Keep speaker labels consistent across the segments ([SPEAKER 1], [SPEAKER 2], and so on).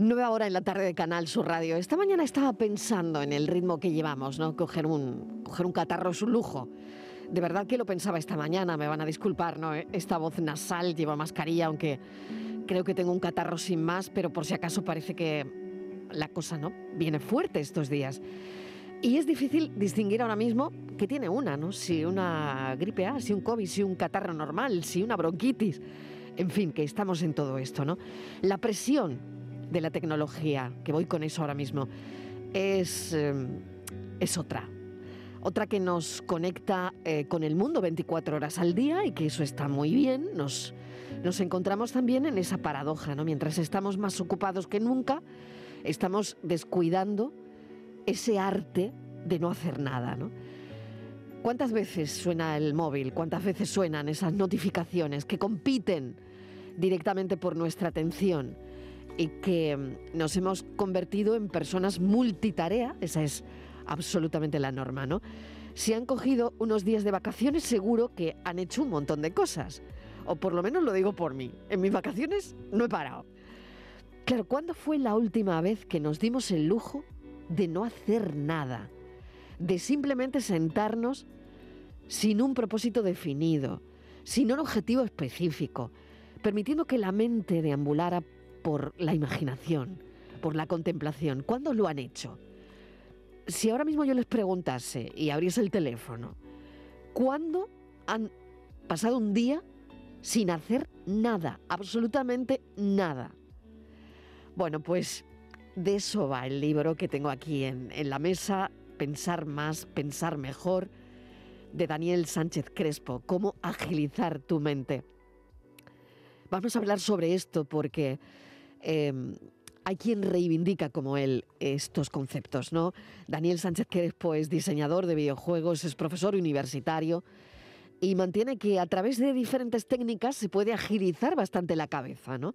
[SPEAKER 1] Nueva hora en la tarde de Canal Sur Radio. Esta mañana estaba pensando en el ritmo que llevamos, ¿no? Coger un, coger un catarro es un lujo. De verdad que lo pensaba esta mañana, me van a disculpar, ¿no? Esta voz nasal, llevo mascarilla, aunque creo que tengo un catarro sin más, pero por si acaso parece que la cosa, ¿no? Viene fuerte estos días. Y es difícil distinguir ahora mismo que tiene una, ¿no? Si una gripe A, si un COVID, si un catarro normal, si una bronquitis. En fin, que estamos en todo esto, ¿no? La presión de la tecnología, que voy con eso ahora mismo, es, eh, es otra. Otra que nos conecta eh, con el mundo 24 horas al día y que eso está muy bien. Nos, nos encontramos también en esa paradoja, ¿no? Mientras estamos más ocupados que nunca, estamos descuidando ese arte de no hacer nada, ¿no? ¿Cuántas veces suena el móvil? ¿Cuántas veces suenan esas notificaciones que compiten directamente por nuestra atención? Y que mm, nos hemos convertido en personas multitarea, esa es absolutamente la norma, ¿no? Si han cogido unos días de vacaciones, seguro que han hecho un montón de cosas. O por lo menos lo digo por mí. En mis vacaciones no he parado. Claro, ¿cuándo fue la última vez que nos dimos el lujo de no hacer nada? De simplemente sentarnos sin un propósito definido, sin un objetivo específico, permitiendo que la mente deambulara por la imaginación, por la contemplación. ¿Cuándo lo han hecho? Si ahora mismo yo les preguntase y abriese el teléfono, ¿cuándo han pasado un día sin hacer nada, absolutamente nada? Bueno, pues de eso va el libro que tengo aquí en, en la mesa, Pensar más, pensar mejor, de Daniel Sánchez Crespo, cómo agilizar tu mente. Vamos a hablar sobre esto porque Em, hay quien reivindica como él estos conceptos, ¿no? Daniel Sánchez Crespo es diseñador de videojuegos, es profesor universitario y mantiene que a través de diferentes técnicas se puede agilizar bastante la cabeza, ¿no?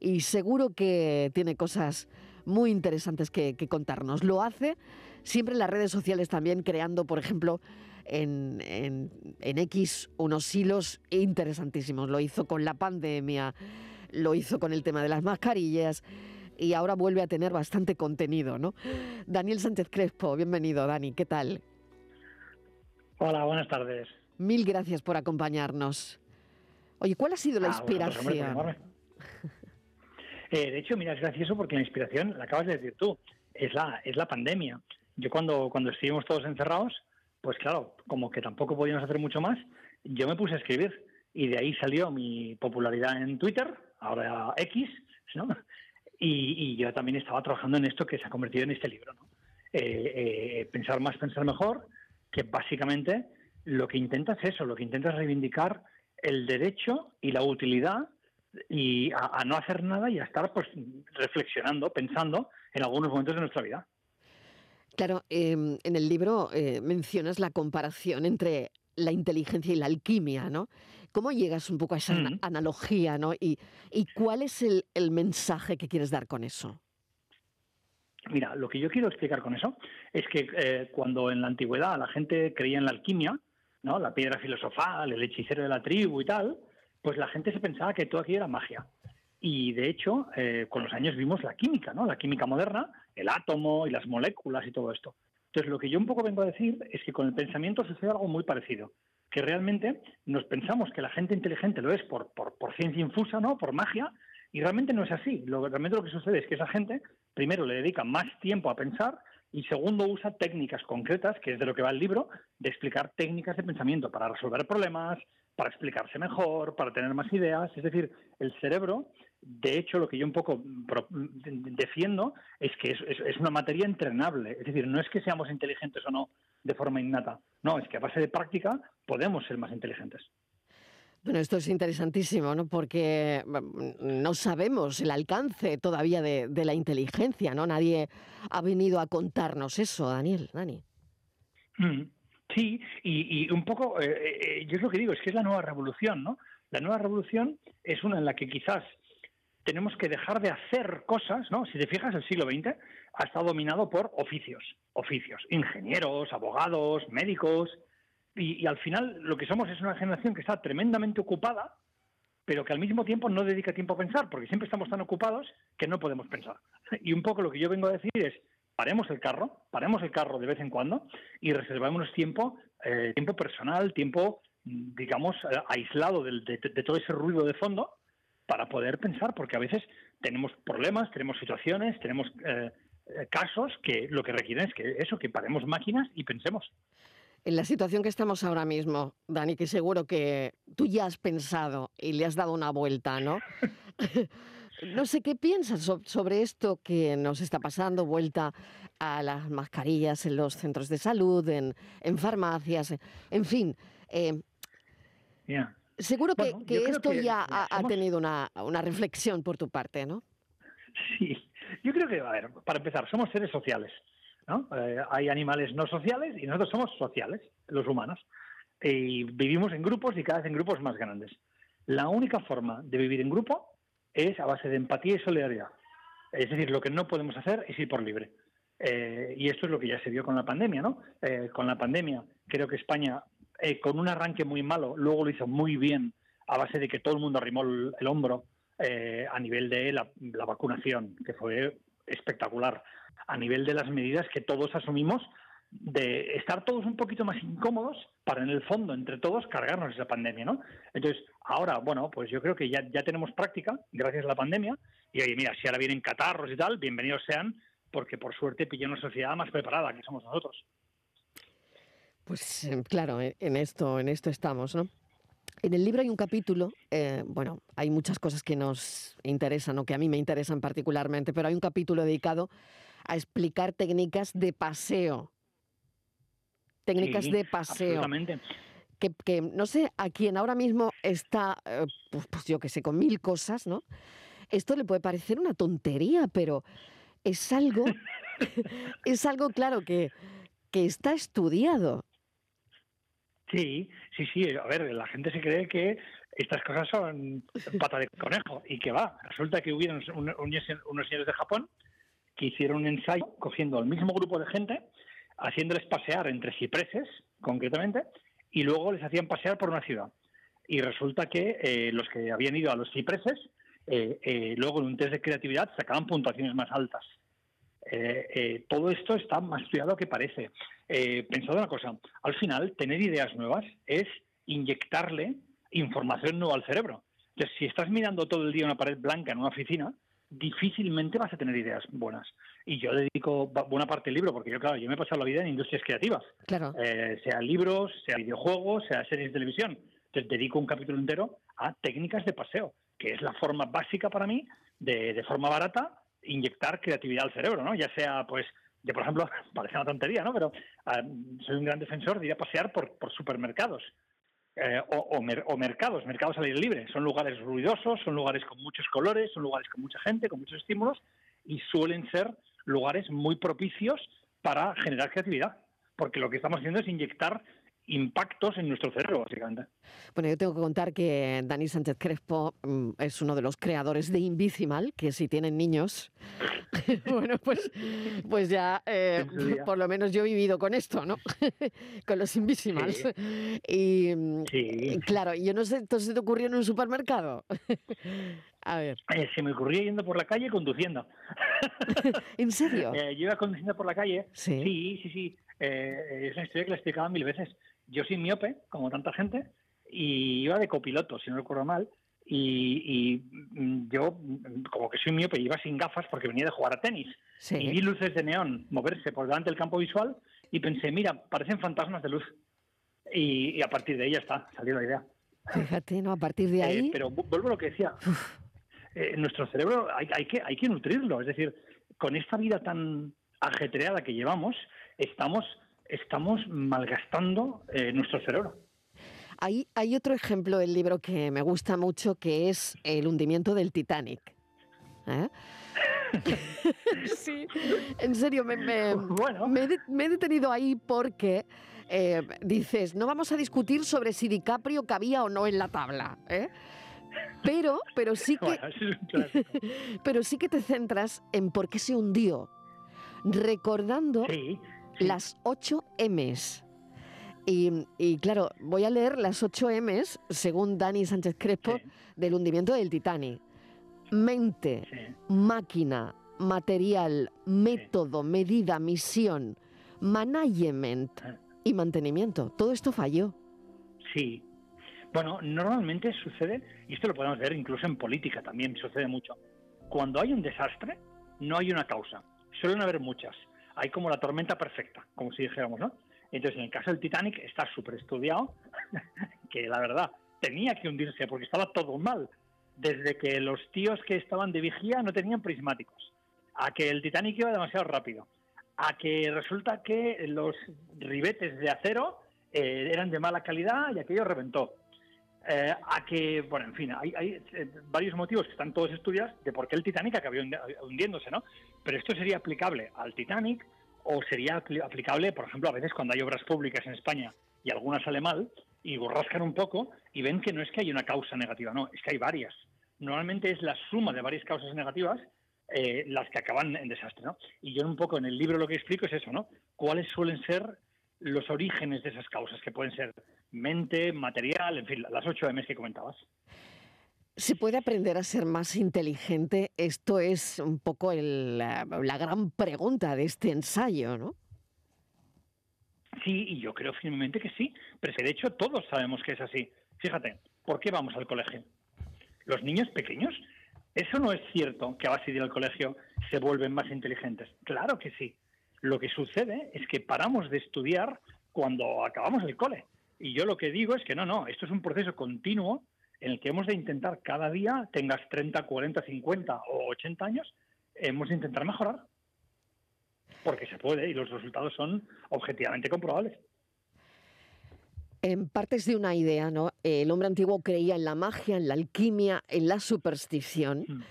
[SPEAKER 1] Y seguro que tiene cosas muy interesantes que, contarnos. Lo hace siempre en las redes sociales también, creando, por ejemplo, en, en X unos hilos interesantísimos. Lo hizo con la pandemia lo hizo con el tema de las mascarillas y ahora vuelve a tener bastante contenido, ¿no? Daniel Sánchez Crespo, bienvenido, Dani, ¿qué tal?
[SPEAKER 2] Hola, buenas tardes.
[SPEAKER 1] Mil gracias por acompañarnos. Oye, ¿cuál ha sido la ah, inspiración?
[SPEAKER 2] Eh, de hecho, mira, es gracioso porque la inspiración, la acabas de decir tú, es la, es la pandemia. Yo cuando, cuando estuvimos todos encerrados, pues claro, como que tampoco podíamos hacer mucho más, yo me puse a escribir y de ahí salió mi popularidad en Twitter, ahora X, ¿no? Y, yo también estaba trabajando en esto que se ha convertido en este libro. Eh, eh, pensar más, pensar mejor, que básicamente lo que intenta es eso, lo que intenta es reivindicar el derecho y la utilidad y a, no hacer nada y a estar pues reflexionando, pensando en algunos momentos de nuestra vida.
[SPEAKER 1] Claro, em, en el libro eh, mencionas la comparación entre la inteligencia y la alquimia, ¿no? ¿Cómo llegas un poco a esa mm. analogía, ¿no? Y, cuál es el, mensaje que quieres dar con eso?
[SPEAKER 2] Mira, lo que yo quiero explicar con eso es que eh, cuando en la antigüedad la gente creía en la alquimia, ¿no? La piedra filosofal, el hechicero de la tribu y tal, pues la gente se pensaba que todo aquí era magia. Y de hecho, eh, con los años vimos la química, ¿no? La química moderna, el átomo y las moléculas y todo esto. Entonces, lo que yo un poco vengo a decir es que con el pensamiento sucede algo muy parecido, que realmente nos pensamos que la gente inteligente lo es por, ciencia infusa, ¿no? Por magia, y realmente no es así. Lo, realmente lo que sucede es que esa gente, primero, le dedica más tiempo a pensar y segundo, usa técnicas concretas, que es de lo que va el libro, de explicar técnicas de pensamiento para resolver problemas, para explicarse mejor, para tener más ideas. Es decir, el cerebro, de hecho, lo que yo un poco defiendo es que es, una materia entrenable. Es decir, no es que seamos inteligentes o no de forma innata. No, es que a base de práctica podemos ser más inteligentes.
[SPEAKER 1] Bueno, esto es interesantísimo, ¿no? Porque mm, no sabemos el alcance todavía de, la inteligencia, ¿no? Nadie ha venido a contarnos eso, Daniel, Dani.
[SPEAKER 2] Mm. Sí, y, un poco, eh, eh, eh, yo es lo que digo, es que es la nueva revolución, ¿no? La nueva revolución es una en la que quizás tenemos que dejar de hacer cosas, ¿no? Si te fijas, el siglo XX ha estado dominado por oficios, oficios, ingenieros, abogados, médicos, y, al final lo que somos es una generación que está tremendamente ocupada, pero que al mismo tiempo no dedica tiempo a pensar, porque siempre estamos tan ocupados que no podemos pensar. Y un poco lo que yo vengo a decir es, paremos el carro, paremos el carro de vez en cuando y reservémonos tiempo, eh, tiempo personal, tiempo, digamos, eh, aislado de, todo ese ruido de fondo para poder pensar, porque a veces tenemos problemas, tenemos situaciones, tenemos eh, casos que lo que requieren es que eso, que paremos máquinas y pensemos.
[SPEAKER 1] En la situación que estamos ahora mismo, Dani, que seguro que tú ya has pensado y le has dado una vuelta, ¿no? no sé qué piensas sobre esto que nos está pasando, vuelta a las mascarillas en los centros de salud, en, farmacias, en fin. Eh, seguro que, esto ya ha, tenido una, una reflexión por tu parte, ¿no?
[SPEAKER 2] Sí, yo creo que, a ver, para empezar, somos seres sociales. Eh, hay animales no sociales y nosotros somos sociales, los humanos. Y vivimos en grupos y cada vez en grupos más grandes. La única forma de vivir en grupo es a base de empatía y solidaridad. Es decir, lo que no podemos hacer es ir por libre. Eh, y esto es lo que ya se vio con la pandemia, ¿no? Eh, con la pandemia, creo que España, con un arranque muy malo, luego lo hizo muy bien a base de que todo el mundo arrimó el, hombro a nivel de la, vacunación, que fue espectacular a nivel de las medidas que todos asumimos de estar todos un poquito más incómodos para en el fondo entre todos cargarnos esa pandemia, ¿no? Entonces, ahora, bueno, pues yo creo que ya, ya tenemos práctica gracias a la pandemia y oye, mira, si ahora vienen catarros y tal, bienvenidos sean, porque por suerte pilló una sociedad más preparada que somos nosotros.
[SPEAKER 1] Pues eh, claro, en esto, en esto estamos, ¿no? En el libro hay un capítulo, eh, bueno, hay muchas cosas que nos interesan o que a mí me interesan particularmente, pero hay un capítulo dedicado a explicar técnicas de paseo. Técnicas de paseo. Que, que, no sé, a quien ahora mismo está, eh, pues, pues, yo que sé, con mil cosas, ¿no? Esto le puede parecer una tontería, pero es algo, es algo claro que, que está estudiado.
[SPEAKER 2] Sí, sí, sí. A ver, la gente se cree que estas cosas son pata de conejo y que va. Resulta que hubieron unos señores de Japón que hicieron un ensayo cogiendo al mismo grupo de gente, haciéndoles pasear entre cipreses, concretamente, y luego les hacían pasear por una ciudad. Y resulta que eh, los que habían ido a los cipreses, eh, eh, luego en un test de creatividad sacaban puntuaciones más altas. Todo esto está más estudiado que parece. pensad una cosa, al final, tener ideas nuevas es inyectarle información nueva al cerebro. Entonces, si estás mirando todo el día una pared blanca en una oficina, difícilmente vas a tener ideas buenas. Y yo dedico buena parte del libro, porque yo, claro, yo me he pasado la vida en industrias creativas.
[SPEAKER 1] Claro.
[SPEAKER 2] Eh, sea libros, sea videojuegos, sea series de televisión. Entonces dedico un capítulo entero a técnicas de paseo, que es la forma básica para mí de, de forma barata inyectar creatividad al cerebro, ¿no? Ya sea, pues, de por ejemplo, parece una tontería, ¿no? Pero ah, soy un gran defensor de ir a pasear por, por supermercados. Eh, o, mercados, mercados al aire libre. Son lugares ruidosos, son lugares con muchos colores, son lugares con mucha gente, con muchos estímulos y suelen ser lugares muy propicios para generar creatividad, porque lo que estamos haciendo es inyectar impactos en nuestro cerebro, básicamente.
[SPEAKER 1] Bueno, yo tengo que contar que Dani Sánchez Crespo mm, es uno de los creadores de Invisimal, que si tienen niños, bueno, pues, pues ya eh, por lo menos yo he vivido con esto, ¿no? con los Invisimals. Y, mm, claro, yo no sé, entonces se te ocurrió en un supermercado? A ver.
[SPEAKER 2] Eh, se me ocurría yendo por la calle conduciendo.
[SPEAKER 1] ¿En serio?
[SPEAKER 2] Eh, yo iba conduciendo por la calle. Sí, sí, sí. sí. es una historia que la explicaba mil veces yo soy miope, como tanta gente, y iba de copiloto, si no recuerdo mal, y, mm, yo, como que soy miope, iba sin gafas porque venía de jugar a tenis. Y vi luces de neón moverse por delante del campo visual y pensé, mira, parecen fantasmas de luz. Y, a partir de ahí ya está, salió la idea.
[SPEAKER 1] Fíjate, ¿no? A partir de eh, ahí...
[SPEAKER 2] pero vuelvo a lo que decía. Eh, nuestro cerebro hay, hay, que, hay que nutrirlo. Es decir, con esta vida tan ajetreada que llevamos, estamos estamos malgastando eh, nuestro cerebro.
[SPEAKER 1] Hay, hay otro ejemplo del libro que me gusta mucho, que es el hundimiento del Titanic. ¿Eh? sí, en serio, me, he detenido ahí porque eh, dices, no vamos a discutir sobre si DiCaprio cabía o no en la tabla. Pero, pero sí que, pero sí que te centras en por qué se hundió, recordando las 8 M's. Y, claro, voy a leer las 8 M's, según Dani Sánchez Crespo, del hundimiento del Titanic. Mente, máquina, material, método, medida, misión, management
[SPEAKER 2] Ah.
[SPEAKER 1] y mantenimiento. Todo esto falló.
[SPEAKER 2] Sí. Bueno, normalmente sucede, y esto lo podemos ver incluso en política también, sucede mucho. Cuando hay un desastre, no hay una causa. Suelen haber muchas. Hay como la tormenta perfecta, como si dijéramos, ¿no? Entonces, en el caso del Titanic está súper estudiado, que la verdad tenía que hundirse porque estaba todo mal. Desde que los tíos que estaban de vigía no tenían prismáticos, a que el Titanic iba demasiado rápido, a que resulta que los ribetes de acero eh, eran de mala calidad y aquello reventó. Eh, a que, bueno, en fin, hay, hay, eh, varios motivos que están todos estudiados de por qué el Titanic acabó hundi- hundiéndose, ¿no? Pero esto sería aplicable al Titanic o sería apli- aplicable, por ejemplo, a veces cuando hay obras públicas en España y alguna sale mal y rascan un poco y ven que no es que hay una causa negativa, no, es que hay varias. Normalmente es la suma de varias causas negativas eh, las que acaban en desastre, ¿no? Y yo un poco en el libro lo que explico es eso, ¿no? ¿Cuáles suelen ser los orígenes de esas causas, que pueden ser mente, material, en fin, las ocho M's que comentabas.
[SPEAKER 1] ¿Se puede aprender a ser más inteligente? Esto es un poco la, la gran pregunta de este ensayo, ¿no?
[SPEAKER 2] Sí, y yo creo firmemente que sí, pero de hecho todos sabemos que es así. Fíjate, ¿por qué vamos al colegio? Los niños pequeños, eso no es cierto que a base de ir al colegio se vuelven más inteligentes. Claro que sí. Lo que sucede es que paramos de estudiar cuando acabamos el cole. Y yo lo que digo es que no, no, esto es un proceso continuo en el que hemos de intentar cada día, tengas 30, 40, 50 o 80 años, hemos de intentar mejorar. Porque se puede y los resultados son objetivamente comprobables.
[SPEAKER 1] En partes de una idea, ¿no? El hombre antiguo creía en la magia, en la alquimia, en la superstición.
[SPEAKER 2] Mm.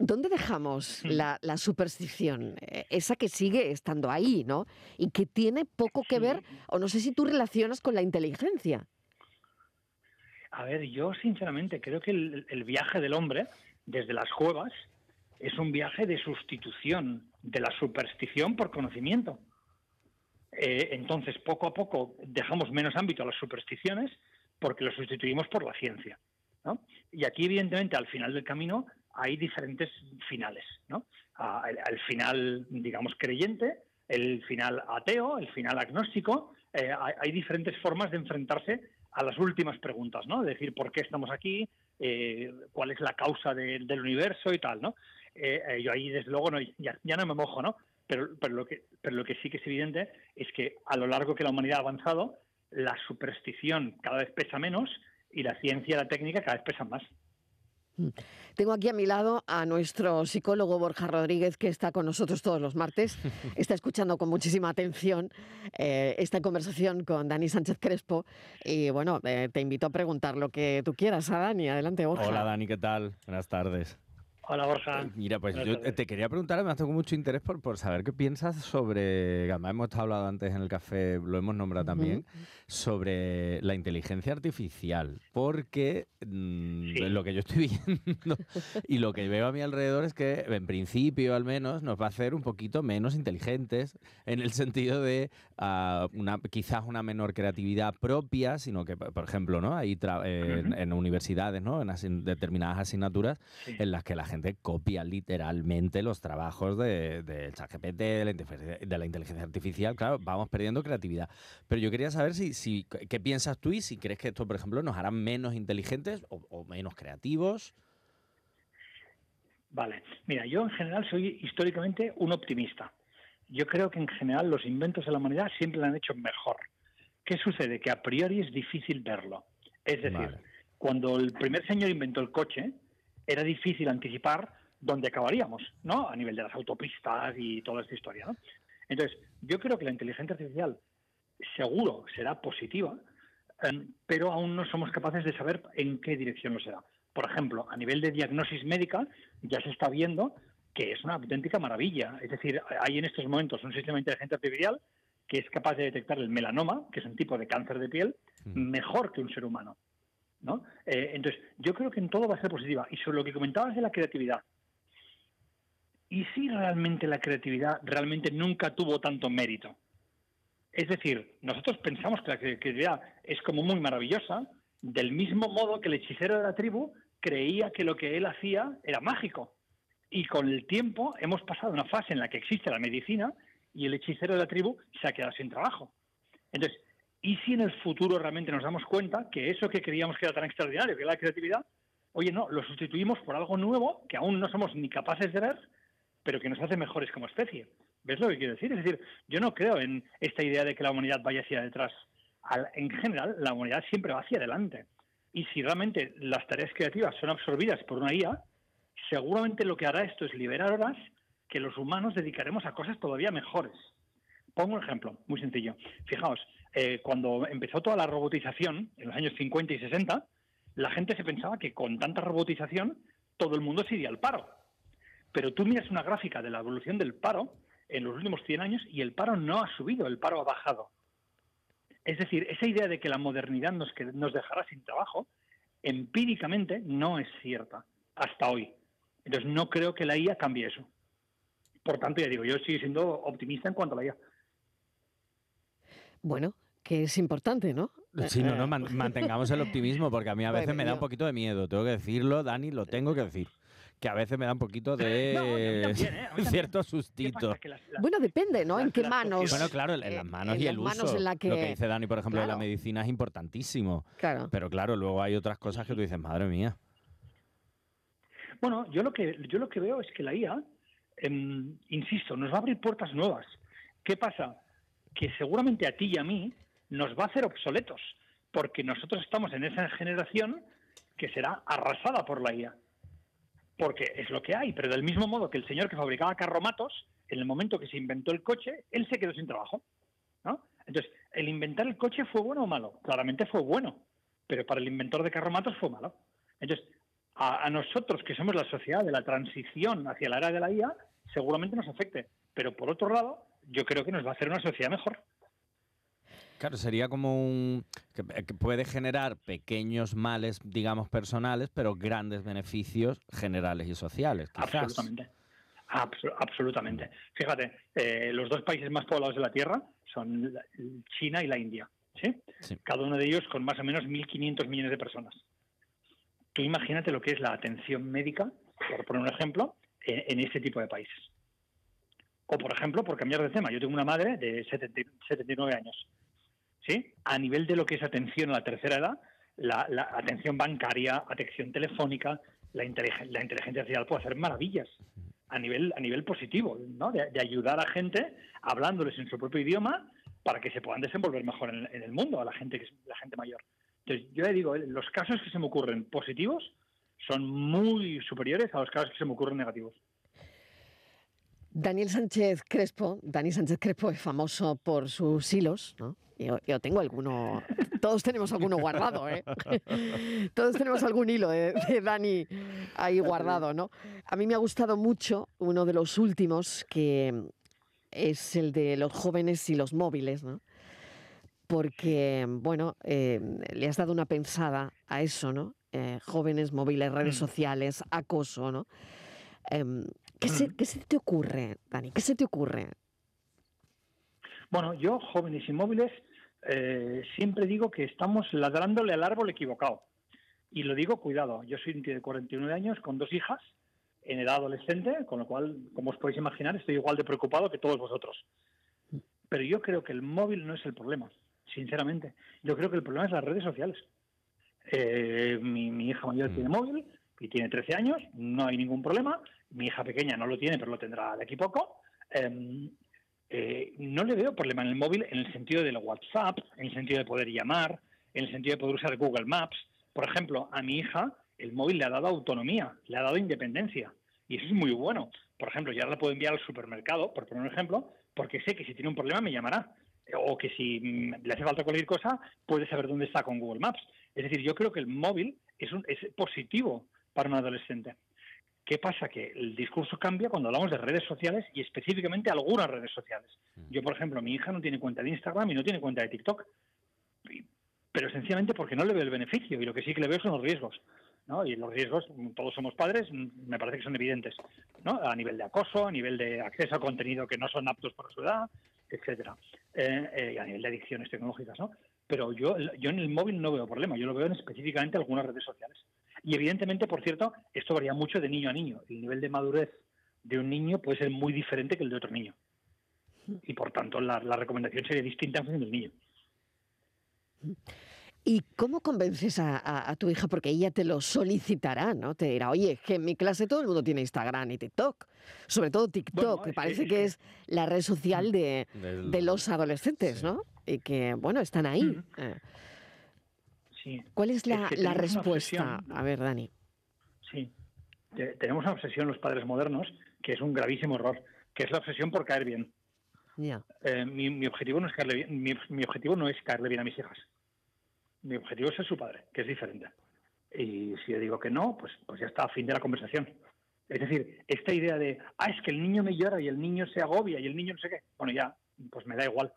[SPEAKER 1] ¿Dónde dejamos
[SPEAKER 2] Mm.
[SPEAKER 1] la, la superstición? Eh, Esa que sigue estando ahí, ¿no? Y que tiene poco que ver, o no sé si tú relacionas con la inteligencia.
[SPEAKER 2] A ver, yo sinceramente creo que el, viaje del hombre desde las cuevas es un viaje de sustitución de la superstición por conocimiento. Eh, entonces, poco a poco dejamos menos ámbito a las supersticiones porque lo sustituimos por la ciencia. Y aquí, evidentemente, al final del camino hay diferentes finales. ¿no? El, el final, digamos, creyente, el final ateo, el final agnóstico. eh, hay, hay diferentes formas de enfrentarse a las últimas preguntas, ¿no? De decir, ¿por qué estamos aquí? Eh, ¿Cuál es la causa de- del universo y tal, ¿no? Eh, eh, yo ahí, desde luego, no, ya, ya no me mojo, ¿no? Pero, pero, lo que, pero lo que sí que es evidente es que a lo largo que la humanidad ha avanzado, la superstición cada vez pesa menos y la ciencia y la técnica cada vez pesan más.
[SPEAKER 1] Tengo aquí a mi lado a nuestro psicólogo Borja Rodríguez, que está con nosotros todos los martes. Está escuchando con muchísima atención eh, esta conversación con Dani Sánchez Crespo. Y bueno, eh, te invito a preguntar lo que tú quieras a Dani. Adelante, Borja.
[SPEAKER 3] Hola Dani, ¿qué tal? Buenas tardes.
[SPEAKER 2] Hola, Borja.
[SPEAKER 3] Mira, pues
[SPEAKER 2] Buenas
[SPEAKER 3] yo
[SPEAKER 2] tardes.
[SPEAKER 3] te quería preguntar, además tengo mucho interés por, por saber qué piensas sobre, además hemos hablado antes en el café, lo hemos nombrado también, sobre la inteligencia artificial, porque mm,
[SPEAKER 2] Sí.
[SPEAKER 3] lo que yo estoy viendo y lo que veo a mi alrededor es que en principio al menos nos va a hacer un poquito menos inteligentes en el sentido de ah, una, quizás una menor creatividad propia, sino que, por ejemplo, ¿no? Tra- eh, en,
[SPEAKER 2] Ujú.
[SPEAKER 3] en universidades, ¿no? En determinadas asignaturas
[SPEAKER 2] Sí.
[SPEAKER 3] en las que la gente copia literalmente los trabajos de, ChatGPT, de la, inteligencia- de la inteligencia artificial. Claro, vamos perdiendo creatividad. Pero yo quería saber si, si qué piensas tú y si crees que esto, por ejemplo, nos hará menos inteligentes o, o menos creativos.
[SPEAKER 2] Vale. Mira, yo en general soy históricamente un optimista. Yo creo que en general los inventos de la humanidad siempre lo han hecho mejor. ¿Qué sucede? Que a priori es difícil verlo. Es decir,
[SPEAKER 3] Vale.
[SPEAKER 2] cuando el primer señor inventó el coche, era difícil anticipar dónde acabaríamos, ¿no? A nivel de las autopistas y toda esta historia, ¿no? Entonces, yo creo que la inteligencia artificial seguro será positiva, eh, pero aún no somos capaces de saber en qué dirección lo será. Por ejemplo, a nivel de diagnosis médica, ya se está viendo que es una auténtica maravilla. Es decir, hay en estos momentos un sistema de inteligencia artificial que es capaz de detectar el melanoma, que es un tipo de cáncer de piel,
[SPEAKER 3] Mm.
[SPEAKER 2] mejor que un ser humano. ¿No? Eh, entonces, yo creo que en todo va a ser positiva. Y sobre lo que comentabas de la creatividad, ¿y si realmente la creatividad realmente nunca tuvo tanto mérito? Es decir, nosotros pensamos que la creatividad es como muy maravillosa, del mismo modo que el hechicero de la tribu creía que lo que él hacía era mágico. Y con el tiempo hemos pasado una fase en la que existe la medicina y el hechicero de la tribu se ha quedado sin trabajo. Entonces, ¿y si en el futuro realmente nos damos cuenta que eso que creíamos que era tan extraordinario, que era la creatividad, oye, no, lo sustituimos por algo nuevo que aún no somos ni capaces de ver, pero que nos hace mejores como especie? ¿Ves lo que quiero decir? Es decir, yo no creo en esta idea de que la humanidad vaya hacia detrás. en general, la humanidad siempre va hacia adelante. Y si realmente las tareas creativas son absorbidas por una IA, seguramente lo que hará esto es liberar horas que los humanos dedicaremos a cosas todavía mejores. Pongo un ejemplo muy sencillo. Fijaos, eh, cuando empezó toda la robotización, en los años 50 y 60, la gente se pensaba que con tanta robotización todo el mundo se iría al paro. Pero tú miras una gráfica de la evolución del paro en los últimos 100 años y el paro no ha subido, el paro ha bajado. Es decir, esa idea de que la modernidad nos, nos dejará sin trabajo, empíricamente no es cierta hasta hoy. Entonces no creo que la IA cambie eso. Por tanto, ya digo, yo sigo siendo optimista en cuanto a la IA.
[SPEAKER 1] Bueno, que es importante, ¿no?
[SPEAKER 3] Sí, no, no, mantengamos el optimismo, porque a mí a veces me da un poquito de miedo, tengo que decirlo, Dani, lo tengo que decir que a veces me da un poquito de ¿eh? cierto sustito.
[SPEAKER 1] Bueno, depende, ¿no? En qué manos.
[SPEAKER 3] Bueno, claro, en las manos y el uso. Lo que dice Dani, por ejemplo, de la medicina es importantísimo. Claro. Pero claro, luego hay otras cosas que tú dices, madre mía.
[SPEAKER 2] Bueno, yo lo que yo lo que veo es que la IA, em, insisto, nos va a abrir puertas nuevas. ¿Qué pasa? Que seguramente a ti y a mí nos va a hacer obsoletos, porque nosotros estamos en esa generación que será arrasada por la IA porque es lo que hay, pero del mismo modo que el señor que fabricaba carromatos, en el momento que se inventó el coche, él se quedó sin trabajo. ¿no? Entonces, ¿el inventar el coche fue bueno o malo? Claramente fue bueno, pero para el inventor de carromatos fue malo. Entonces, a, a nosotros que somos la sociedad de la transición hacia la era de la IA, seguramente nos afecte, pero por otro lado, yo creo que nos va a hacer una sociedad mejor.
[SPEAKER 3] Claro, sería como un... Que, puede generar pequeños males, digamos, personales, pero grandes beneficios generales y sociales.
[SPEAKER 2] Absolutamente. absolutamente. Fíjate, eh, los dos países más poblados de la Tierra son China y la India. ¿sí? Cada uno de ellos con más o menos 1.500 millones de personas. Tú imagínate lo que es la atención médica, por poner un ejemplo, en, en este tipo de países. O, por ejemplo, por cambiar de tema, yo tengo una madre de 79 años ¿sí? A nivel de lo que es atención a la tercera edad, la, atención bancaria, atención telefónica, la, la inteligencia artificial puede hacer maravillas a nivel, a nivel positivo, ¿no? De, ayudar a gente hablándoles en su propio idioma para que se puedan desenvolver mejor en, el mundo, a la gente, la gente mayor. Entonces, yo le digo, los casos que se me ocurren positivos son muy superiores a los casos que se me ocurren negativos.
[SPEAKER 1] Daniel Sánchez Crespo, Dani Sánchez Crespo es famoso por sus hilos, ¿no? Yo, tengo alguno, todos tenemos alguno guardado, ¿eh? todos tenemos algún hilo de, Dani ahí guardado, ¿no? A mí me ha gustado mucho uno de los últimos, que es el de los jóvenes y los móviles, ¿no? Porque, bueno, eh, le has dado una pensada a eso, ¿no? Eh, jóvenes, móviles, redes mm. sociales, acoso, ¿no? Em, ¿qué, se. ¿Qué se te ocurre, Dani? ¿Qué se te ocurre?
[SPEAKER 2] Bueno, yo, jóvenes y móviles, eh, siempre digo que estamos ladrándole al árbol equivocado. Y lo digo, cuidado, yo soy un tío de 49 años con dos hijas en edad adolescente, con lo cual, como os podéis imaginar, estoy igual de preocupado que todos vosotros. Pero yo creo que el móvil no es el problema, sinceramente. Yo creo que el problema es las redes sociales. Eh, mi, hija mayor tiene mm. móvil y tiene 13 años, no hay ningún problema. Mi hija pequeña no lo tiene, pero lo tendrá de aquí poco. Em, eh, no le veo problema en el móvil en el sentido del WhatsApp, en el sentido de poder llamar, en el sentido de poder usar Google Maps. Por ejemplo, a mi hija el móvil le ha dado autonomía, le ha dado independencia. Y eso es muy bueno. Por ejemplo, ya la puedo enviar al supermercado, por poner un ejemplo, porque sé que si tiene un problema me llamará. O que si mm, le hace falta cualquier cosa, puede saber dónde está con Google Maps. Es decir, yo creo que el móvil es, un, es positivo para un adolescente. ¿Qué pasa? Que el discurso cambia cuando hablamos de redes sociales y específicamente algunas redes sociales. Mm. Yo, por ejemplo, mi hija no tiene cuenta de Instagram y no tiene cuenta de TikTok, pero sencillamente porque no le veo el beneficio y lo que sí que le veo son los riesgos. ¿no? Y los riesgos, todos somos padres, me parece que son evidentes, ¿no? A nivel de acoso, a nivel de acceso a contenido que no son aptos para su edad, etcétera, eh, eh, y a nivel de adicciones tecnológicas, ¿no? Pero yo, yo en el móvil no veo problema, yo lo veo en específicamente algunas redes sociales. Y evidentemente, por cierto, esto varía mucho de niño a niño. El nivel de madurez de un niño puede ser muy diferente que el de otro niño. Y por tanto, la, la recomendación sería distinta en función del niño.
[SPEAKER 1] ¿Y cómo convences a, tu hija? Porque ella te lo solicitará, ¿no? Te dirá, oye, que en mi clase todo el mundo tiene Instagram y TikTok. Sobre todo TikTok, que parece que, es la red social de, los adolescentes, ¿no? Y que, bueno, están ahí. Eh.
[SPEAKER 2] Sí.
[SPEAKER 1] ¿Cuál es la, respuesta? A ver, Dani.
[SPEAKER 2] Sí. Tenemos una obsesión los padres modernos, que es un gravísimo error, que es la obsesión por caer bien.
[SPEAKER 1] Ya.
[SPEAKER 2] Eh, mi, objetivo no es caerle bien, mi objetivo no es caerle bien a mis hijas mi objetivo es ser su padre, que es diferente. Y si yo digo que no, pues, pues ya está, a fin de la conversación. Es decir, esta idea de, ah, es que el niño me llora y el niño se agobia y el niño no sé qué, bueno, ya, pues me da igual.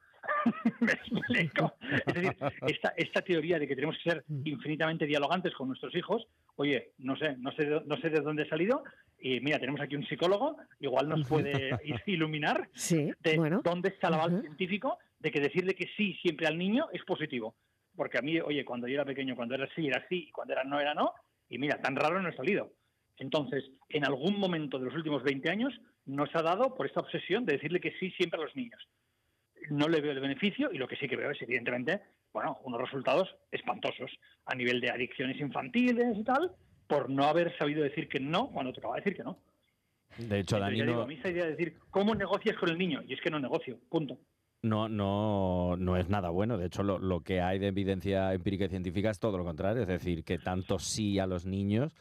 [SPEAKER 2] Es decir, esta, esta teoría de que tenemos que ser mm. infinitamente dialogantes con nuestros hijos, oye, no sé, no sé, no sé de dónde he salido, y mira, tenemos aquí un psicólogo, igual nos puede iluminar de dónde está la base científico de que decirle que sí siempre al niño es positivo porque a mí, oye, cuando yo era pequeño, cuando era sí, era sí, y cuando era no, era no, y mira, tan raro no he salido. Entonces, en algún momento de los últimos 20 años nos ha dado por esta obsesión de decirle que sí siempre a los niños. No le veo el beneficio y lo que sí que veo es, evidentemente, bueno, unos resultados espantosos a nivel de adicciones infantiles y tal, por no haber sabido decir que no cuando tocaba decir que no.
[SPEAKER 3] De hecho, Dani.
[SPEAKER 2] a mí esa idea de decir, ¿cómo negocias con el niño? Y es que no negocio, punto
[SPEAKER 3] no, no, no es nada bueno. De hecho, lo, que hay de evidencia empírica y científica es todo lo contrario. Es decir, que tanto sí a los niños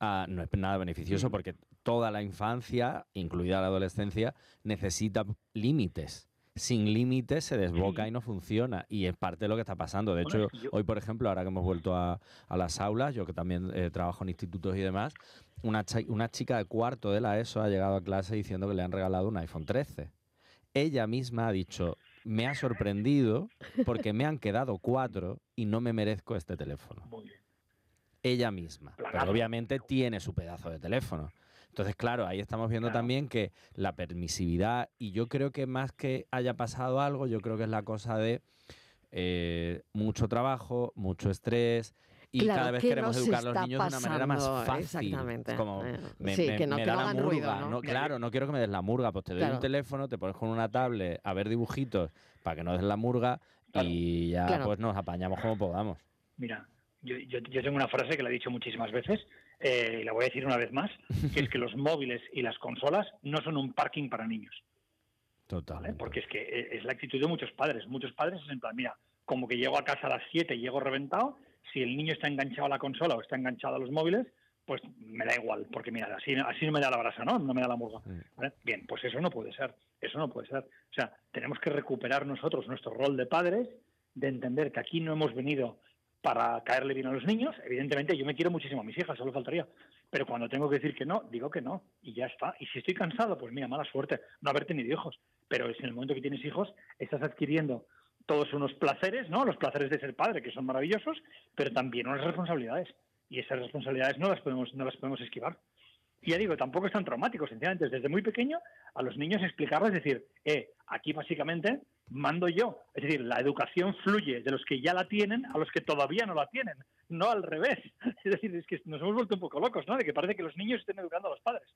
[SPEAKER 3] ah, no es nada beneficioso porque toda la infancia, incluida la adolescencia, necesita límites. Sin límites se desboca y no funciona. Y es parte de lo que está pasando. De hecho, hoy, por ejemplo, ahora que hemos vuelto a, las aulas, yo que también eh, trabajo en institutos y demás, una, una chica de cuarto de la ESO ha llegado a clase diciendo que le han regalado un iPhone 13 ella misma ha dicho, me ha sorprendido porque me han quedado cuatro y no me merezco este teléfono. Ella misma. Pero obviamente tiene su pedazo de teléfono. Entonces, claro, ahí estamos viendo también que la permisividad, y yo creo que más que haya pasado algo, yo creo que es la cosa de eh, mucho trabajo, mucho estrés, y cada vez queremos educar a los niños de una manera más fácil.
[SPEAKER 1] Exactamente.
[SPEAKER 3] Como eh, me, sí, que no, da la murga. ¿no? claro, no quiero que me des la murga, pues te doy un teléfono, te pones con una tablet a ver dibujitos para que no des la murga y ya pues nos apañamos como podamos.
[SPEAKER 2] Mira, yo, yo, tengo una frase que la he dicho muchísimas veces eh, y la voy a decir una vez más, que es que los móviles y las consolas no son un parking para niños.
[SPEAKER 3] Total.
[SPEAKER 2] Porque es que eh, es la actitud de muchos padres. Muchos padres es en plan, mira, como que llego a casa a las 7 y llego reventado si el niño está enganchado a la consola o está enganchado a los móviles, pues me da igual, porque mira, así, así no me da la brasa, ¿no? No me da la murga. Bien, pues eso no puede ser, eso no puede ser. O sea, tenemos que recuperar nosotros nuestro rol de padres, de entender que aquí no hemos venido para caerle bien a los niños. Evidentemente, yo me quiero muchísimo a mis hijas, solo faltaría. Pero cuando tengo que decir que no, digo que no, y ya está. Y si estoy cansado, pues mira, mala suerte no haber tenido hijos. Pero es en el momento que tienes hijos, estás adquiriendo todos unos placeres, ¿no? Los placeres de ser padre, que son maravillosos, pero también unas responsabilidades. Y esas responsabilidades no las podemos, no las podemos esquivar. Y ya digo, tampoco es tan traumático, sencillamente, desde muy pequeño a los niños explicarles, decir, eh, aquí básicamente mando yo. Es decir, la educación fluye de los que ya la tienen a los que todavía no la tienen, no al revés. Es decir, es que nos hemos vuelto un poco locos, ¿no? De que parece que los niños estén educando a los padres,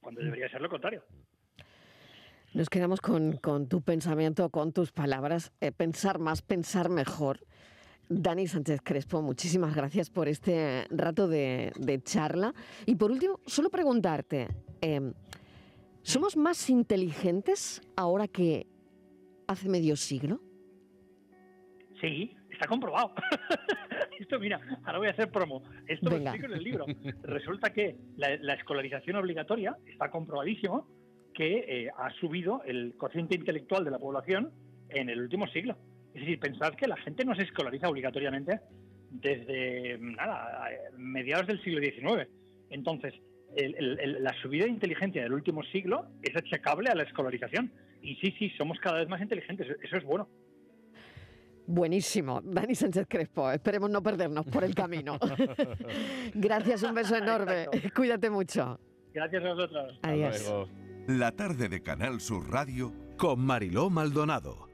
[SPEAKER 2] cuando debería ser lo contrario.
[SPEAKER 1] Nos quedamos con, tu pensamiento, con tus palabras. Eh, pensar más, pensar mejor. Dani Sánchez Crespo, muchísimas gracias por este rato de, charla. Y por último, solo preguntarte, em, ¿somos más inteligentes ahora que hace medio siglo?
[SPEAKER 2] Sí, está comprobado. Esto, mira, ahora voy a hacer promo. Esto lo explico en el libro. Resulta que la, la escolarización obligatoria está comprobadísimo que eh, ha subido el cociente intelectual de la población en el último siglo. Es decir, pensad que la gente no se escolariza obligatoriamente desde nada, mediados del siglo XIX. Entonces, la subida de inteligencia del último siglo es achacable a la escolarización. Y sí, sí, somos cada vez más inteligentes. Eso es bueno.
[SPEAKER 1] Buenísimo. Dani Sánchez Crespo, esperemos no perdernos por el camino. Gracias, un beso enorme. Cuídate mucho.
[SPEAKER 2] Gracias a vosotros.
[SPEAKER 1] Adiós.
[SPEAKER 4] La tarde de Canal Sur Radio con Mariló Maldonado.